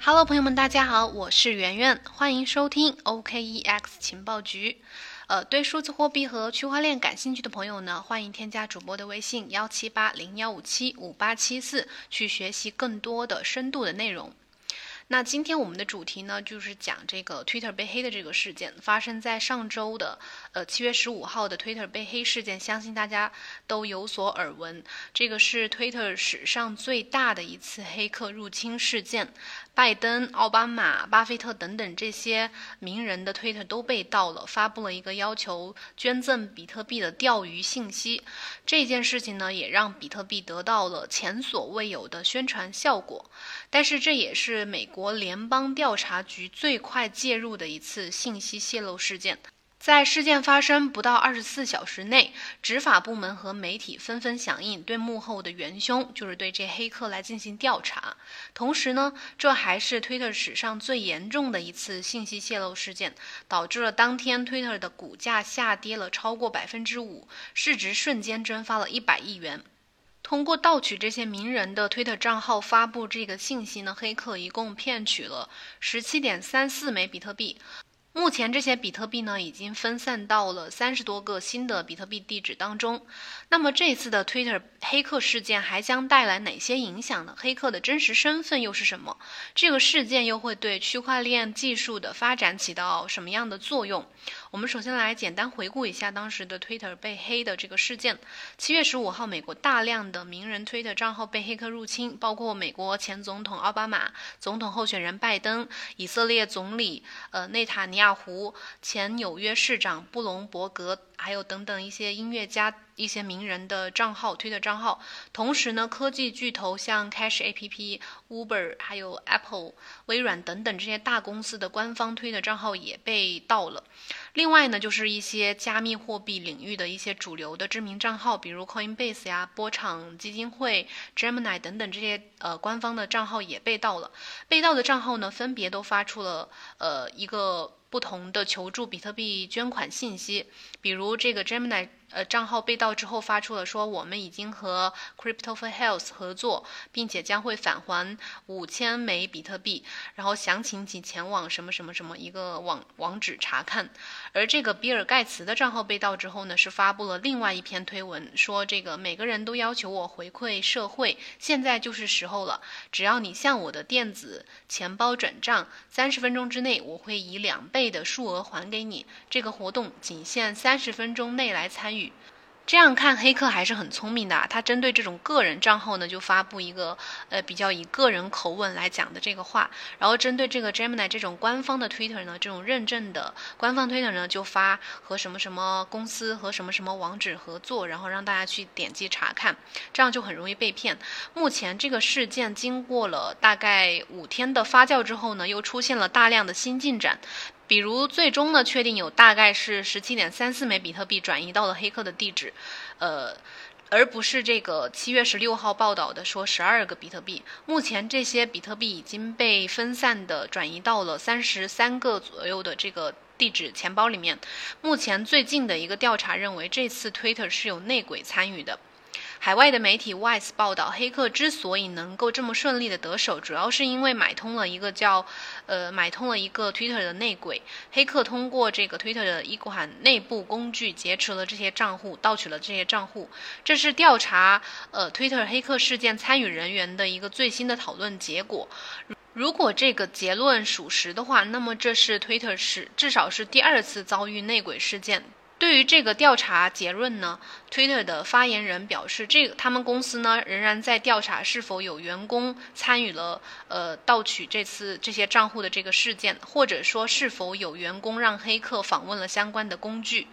Hello，朋友们，大家好，我是圆圆，欢迎收听 OKEX 情报局。呃，对数字货币和区块链感兴趣的朋友呢，欢迎添加主播的微信幺七八零幺五七五八七四，去学习更多的深度的内容。那今天我们的主题呢，就是讲这个 Twitter 被黑的这个事件，发生在上周的呃七月十五号的 Twitter 被黑事件，相信大家都有所耳闻。这个是 Twitter 史上最大的一次黑客入侵事件，拜登、奥巴马、巴菲特等等这些名人的推特都被盗了，发布了一个要求捐赠比特币的钓鱼信息。这件事情呢，也让比特币得到了前所未有的宣传效果。但是这也是美国联邦调查局最快介入的一次信息泄露事件。在事件发生不到二十四小时内，执法部门和媒体纷纷响应，对幕后的元凶，就是对这黑客来进行调查。同时呢，这还是 Twitter 史上最严重的一次信息泄露事件，导致了当天 Twitter 的股价下跌了超过百分之五，市值瞬间蒸发了一百亿元。通过盗取这些名人的推特账号发布这个信息呢，黑客一共骗取了十七点三四枚比特币。目前这些比特币呢，已经分散到了三十多个新的比特币地址当中。那么这次的 Twitter 黑客事件还将带来哪些影响呢？黑客的真实身份又是什么？这个事件又会对区块链技术的发展起到什么样的作用？我们首先来简单回顾一下当时的 Twitter 被黑的这个事件。七月十五号，美国大量的名人 Twitter 账号被黑客入侵，包括美国前总统奥巴马、总统候选人拜登、以色列总理呃内塔尼亚。胡前纽约市长布隆伯格，还有等等一些音乐家、一些名人的账号、推的账号。同时呢，科技巨头像 Cash APP、Uber、还有 Apple、微软等等这些大公司的官方推的账号也被盗了。另外呢，就是一些加密货币领域的一些主流的知名账号，比如 Coinbase 呀、波场基金会、Gemini 等等这些呃官方的账号也被盗了。被盗的账号呢，分别都发出了呃一个。不同的求助比特币捐款信息，比如这个 Gemini。呃，账号被盗之后发出了说我们已经和 Crypto for Health 合作，并且将会返还五千枚比特币，然后详情请前往什么什么什么一个网网址查看。而这个比尔盖茨的账号被盗之后呢，是发布了另外一篇推文，说这个每个人都要求我回馈社会，现在就是时候了，只要你向我的电子钱包转账，三十分钟之内我会以两倍的数额还给你。这个活动仅限三十分钟内来参与。这样看，黑客还是很聪明的啊。他针对这种个人账号呢，就发布一个呃比较以个人口吻来讲的这个话，然后针对这个 Gemini 这种官方的 Twitter 呢，这种认证的官方 Twitter 呢，就发和什么什么公司和什么什么网址合作，然后让大家去点击查看，这样就很容易被骗。目前这个事件经过了大概五天的发酵之后呢，又出现了大量的新进展。比如，最终呢，确定有大概是十七点三四枚比特币转移到了黑客的地址，呃，而不是这个七月十六号报道的说十二个比特币。目前这些比特币已经被分散的转移到了三十三个左右的这个地址钱包里面。目前最近的一个调查认为，这次 Twitter 是有内鬼参与的。海外的媒体 Wise 报道，黑客之所以能够这么顺利的得手，主要是因为买通了一个叫，呃，买通了一个 Twitter 的内鬼。黑客通过这个 Twitter 的一款内部工具劫持了这些账户，盗取了这些账户。这是调查呃 Twitter 黑客事件参与人员的一个最新的讨论结果。如果这个结论属实的话，那么这是 Twitter 是至少是第二次遭遇内鬼事件。对于这个调查结论呢，Twitter 的发言人表示，这个他们公司呢仍然在调查是否有员工参与了呃盗取这次这些账户的这个事件，或者说是否有员工让黑客访问了相关的工具。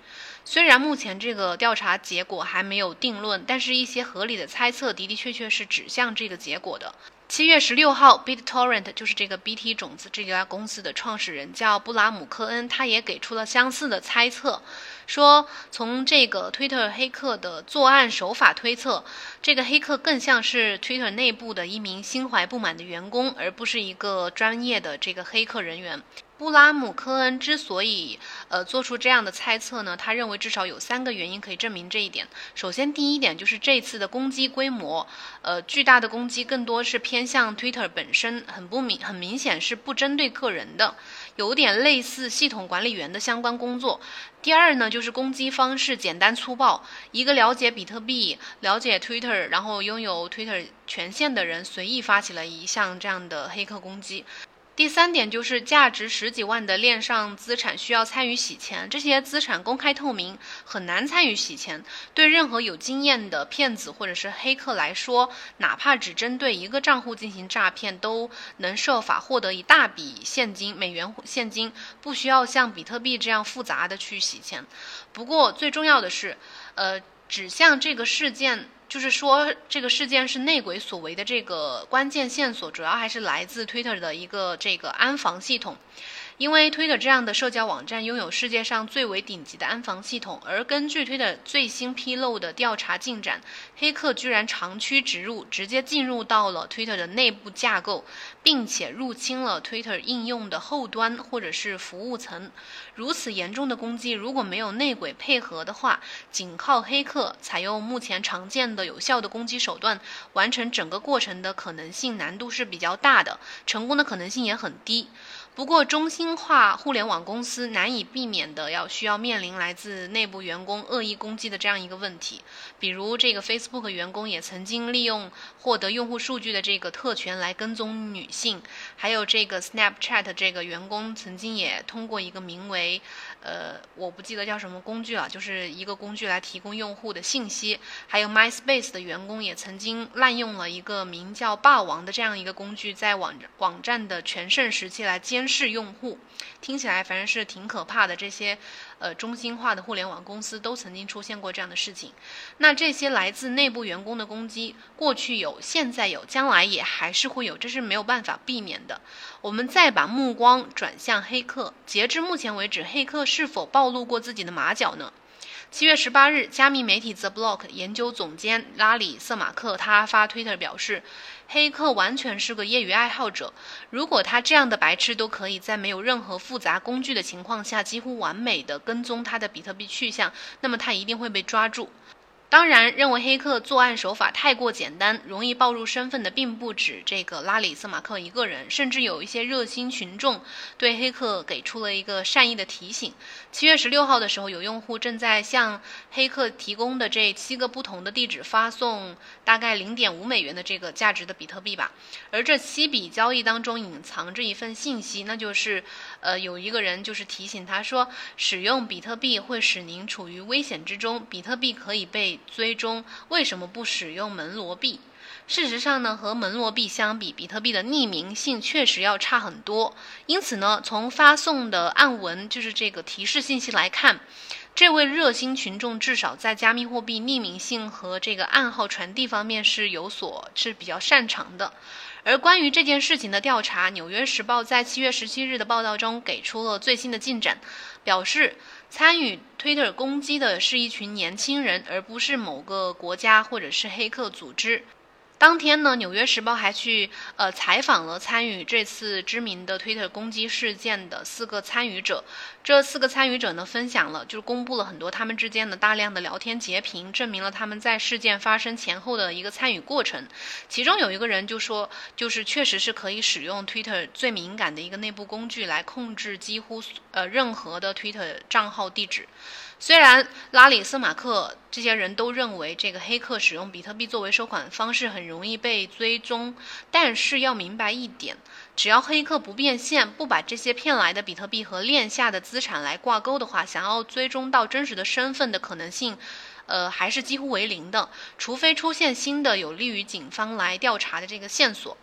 虽然目前这个调查结果还没有定论，但是一些合理的猜测的的确确是指向这个结果的。七月十六号，BitTorrent 就是这个 BT 种子这家公司的创始人叫布拉姆科恩，他也给出了相似的猜测。说，从这个 Twitter 黑客的作案手法推测，这个黑客更像是 Twitter 内部的一名心怀不满的员工，而不是一个专业的这个黑客人员。布拉姆科恩之所以呃做出这样的猜测呢，他认为至少有三个原因可以证明这一点。首先，第一点就是这次的攻击规模，呃，巨大的攻击更多是偏向 Twitter 本身，很不明，很明显是不针对个人的，有点类似系统管理员的相关工作。第二呢，就是攻击方式简单粗暴，一个了解比特币、了解 Twitter，然后拥有 Twitter 权限的人随意发起了一项这样的黑客攻击。第三点就是价值十几万的链上资产需要参与洗钱，这些资产公开透明，很难参与洗钱。对任何有经验的骗子或者是黑客来说，哪怕只针对一个账户进行诈骗，都能设法获得一大笔现金，美元现金，不需要像比特币这样复杂的去洗钱。不过最重要的是，呃，指向这个事件。就是说，这个事件是内鬼所为的这个关键线索，主要还是来自 Twitter 的一个这个安防系统。因为 Twitter 这样的社交网站拥有世界上最为顶级的安防系统，而根据 Twitter 最新披露的调查进展，黑客居然长驱直入，直接进入到了 Twitter 的内部架构，并且入侵了 Twitter 应用的后端或者是服务层。如此严重的攻击，如果没有内鬼配合的话，仅靠黑客采用目前常见的有效的攻击手段完成整个过程的可能性难度是比较大的，成功的可能性也很低。不过，中心化互联网公司难以避免的要需要面临来自内部员工恶意攻击的这样一个问题。比如，这个 Facebook 员工也曾经利用获得用户数据的这个特权来跟踪女性，还有这个 Snapchat 这个员工曾经也通过一个名为。呃，我不记得叫什么工具了，就是一个工具来提供用户的信息。还有 MySpace 的员工也曾经滥用了一个名叫“霸王”的这样一个工具，在网网站的全盛时期来监视用户。听起来反正是挺可怕的。这些呃中心化的互联网公司都曾经出现过这样的事情。那这些来自内部员工的攻击，过去有，现在有，将来也还是会有，这是没有办法避免的。我们再把目光转向黑客，截至目前为止，黑客是否暴露过自己的马脚呢？七月十八日，加密媒体 The Block 研究总监拉里·瑟马克他发推特表示，黑客完全是个业余爱好者。如果他这样的白痴都可以在没有任何复杂工具的情况下，几乎完美的跟踪他的比特币去向，那么他一定会被抓住。当然，认为黑客作案手法太过简单，容易暴露身份的，并不止这个拉里·瑟马克一个人，甚至有一些热心群众对黑客给出了一个善意的提醒。七月十六号的时候，有用户正在向黑客提供的这七个不同的地址发送大概零点五美元的这个价值的比特币吧，而这七笔交易当中隐藏着一份信息，那就是，呃，有一个人就是提醒他说，使用比特币会使您处于危险之中，比特币可以被。追踪为什么不使用门罗币？事实上呢，和门罗币相比，比特币的匿名性确实要差很多。因此呢，从发送的暗文，就是这个提示信息来看，这位热心群众至少在加密货币匿名性和这个暗号传递方面是有所是比较擅长的。而关于这件事情的调查，《纽约时报》在七月十七日的报道中给出了最新的进展，表示。参与推特攻击的是一群年轻人，而不是某个国家或者是黑客组织。当天呢，《纽约时报》还去呃采访了参与这次知名的 Twitter 攻击事件的四个参与者。这四个参与者呢，分享了就是公布了很多他们之间的大量的聊天截屏，证明了他们在事件发生前后的一个参与过程。其中有一个人就说，就是确实是可以使用 Twitter 最敏感的一个内部工具来控制几乎呃任何的 Twitter 账号地址。虽然拉里·斯马克这些人都认为这个黑客使用比特币作为收款方式很容易被追踪，但是要明白一点，只要黑客不变现，不把这些骗来的比特币和链下的资产来挂钩的话，想要追踪到真实的身份的可能性，呃，还是几乎为零的，除非出现新的有利于警方来调查的这个线索。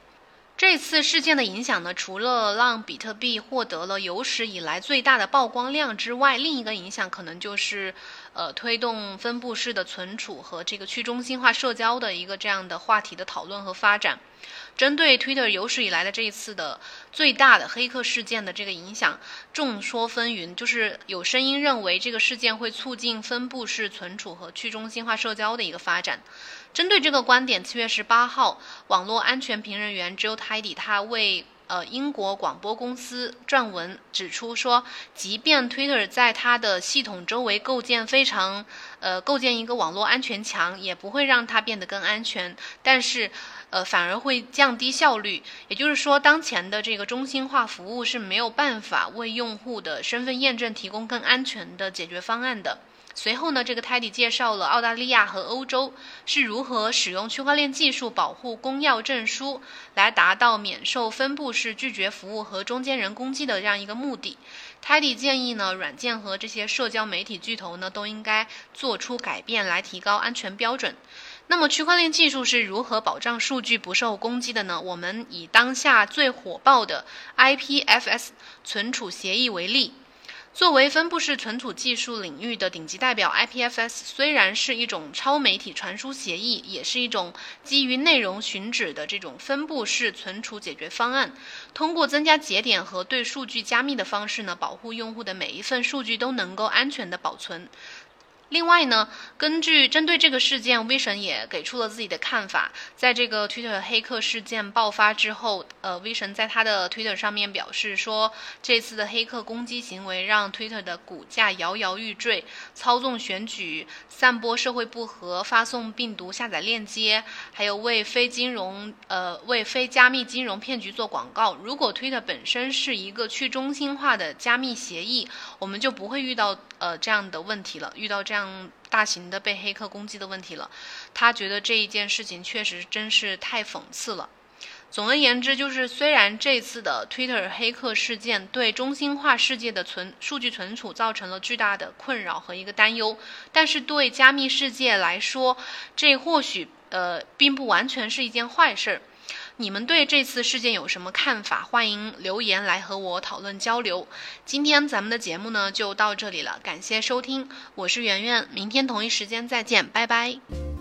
这次事件的影响呢，除了让比特币获得了有史以来最大的曝光量之外，另一个影响可能就是，呃，推动分布式的存储和这个去中心化社交的一个这样的话题的讨论和发展。针对 Twitter 有史以来的这一次的最大的黑客事件的这个影响，众说纷纭，就是有声音认为这个事件会促进分布式存储和去中心化社交的一个发展。针对这个观点，七月十八号，网络安全评论员 Joe Tidy 他为。呃英国广播公司撰文指出说，即便 Twitter 在它的系统周围构建非常呃构建一个网络安全墙，也不会让它变得更安全，但是呃反而会降低效率。也就是说，当前的这个中心化服务是没有办法为用户的身份验证提供更安全的解决方案的。随后呢，这个 Teddy 介绍了澳大利亚和欧洲是如何使用区块链技术保护公钥证书，来达到免受分布式拒绝服务和中间人攻击的这样一个目的。Teddy 建议呢，软件和这些社交媒体巨头呢都应该做出改变，来提高安全标准。那么，区块链技术是如何保障数据不受攻击的呢？我们以当下最火爆的 IPFS 存储协议为例。作为分布式存储技术领域的顶级代表，IPFS 虽然是一种超媒体传输协议，也是一种基于内容寻址的这种分布式存储解决方案。通过增加节点和对数据加密的方式呢，保护用户的每一份数据都能够安全的保存。另外呢，根据针对这个事件，V 神也给出了自己的看法。在这个 Twitter 黑客事件爆发之后，呃，V 神在他的 Twitter 上面表示说，这次的黑客攻击行为让 Twitter 的股价摇摇欲坠，操纵选举、散播社会不和、发送病毒下载链接，还有为非金融呃为非加密金融骗局做广告。如果 Twitter 本身是一个去中心化的加密协议，我们就不会遇到呃这样的问题了，遇到这样。大型的被黑客攻击的问题了，他觉得这一件事情确实真是太讽刺了。总而言之，就是虽然这次的 Twitter 黑客事件对中心化世界的存数据存储造成了巨大的困扰和一个担忧，但是对加密世界来说，这或许呃并不完全是一件坏事儿。你们对这次事件有什么看法？欢迎留言来和我讨论交流。今天咱们的节目呢就到这里了，感谢收听，我是圆圆，明天同一时间再见，拜拜。